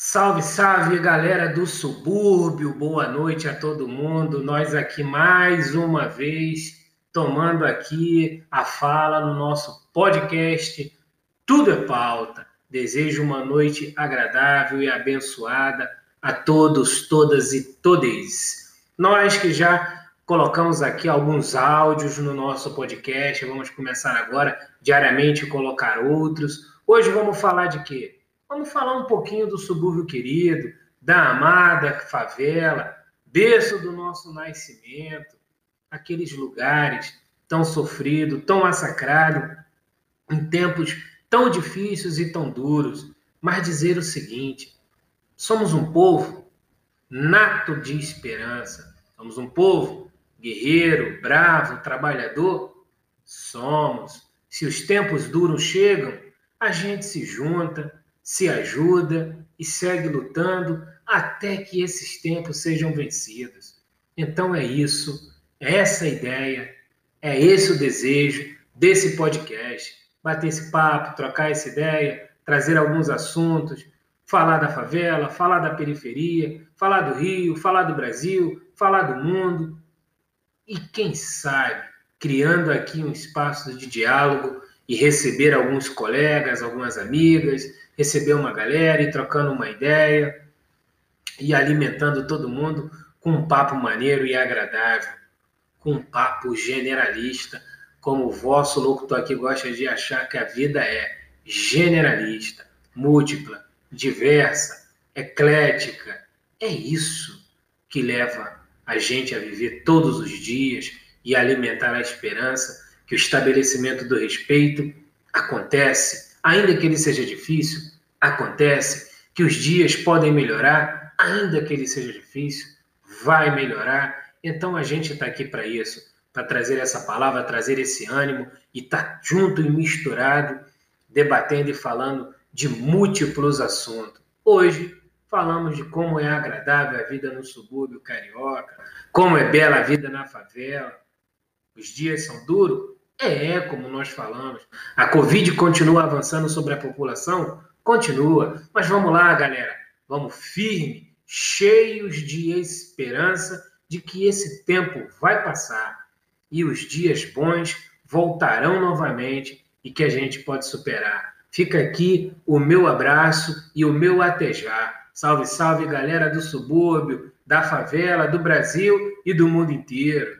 Salve, salve, galera do subúrbio. Boa noite a todo mundo. Nós aqui mais uma vez tomando aqui a fala no nosso podcast Tudo é Pauta. Desejo uma noite agradável e abençoada a todos, todas e todes. Nós que já colocamos aqui alguns áudios no nosso podcast, vamos começar agora diariamente colocar outros. Hoje vamos falar de quê? Vamos falar um pouquinho do subúrbio querido, da amada favela, berço do nosso nascimento, aqueles lugares tão sofridos, tão massacrados, em tempos tão difíceis e tão duros, mas dizer o seguinte: somos um povo nato de esperança, somos um povo guerreiro, bravo, trabalhador. Somos. Se os tempos duros chegam, a gente se junta, se ajuda e segue lutando até que esses tempos sejam vencidos. Então é isso, é essa a ideia, é esse o desejo desse podcast. Bater esse papo, trocar essa ideia, trazer alguns assuntos, falar da favela, falar da periferia, falar do Rio, falar do Brasil, falar do mundo. E quem sabe, criando aqui um espaço de diálogo e receber alguns colegas, algumas amigas, receber uma galera e trocando uma ideia e alimentando todo mundo com um papo maneiro e agradável, com um papo generalista, como o vosso locutor aqui gosta de achar que a vida é generalista, múltipla, diversa, eclética. É isso que leva a gente a viver todos os dias e alimentar a esperança que o estabelecimento do respeito acontece ainda que ele seja difícil, acontece que os dias podem melhorar, ainda que ele seja difícil, vai melhorar. Então a gente está aqui para isso, para trazer essa palavra, trazer esse ânimo e estar tá junto e misturado, debatendo e falando de múltiplos assuntos. Hoje falamos de como é agradável a vida no subúrbio carioca, como é bela a vida na favela. Os dias são duros, é, como nós falamos. A Covid continua avançando sobre a população? Continua. Mas vamos lá, galera. Vamos firme, cheios de esperança de que esse tempo vai passar e os dias bons voltarão novamente e que a gente pode superar. Fica aqui o meu abraço e o meu até já. Salve, salve, galera do subúrbio, da favela, do Brasil e do mundo inteiro.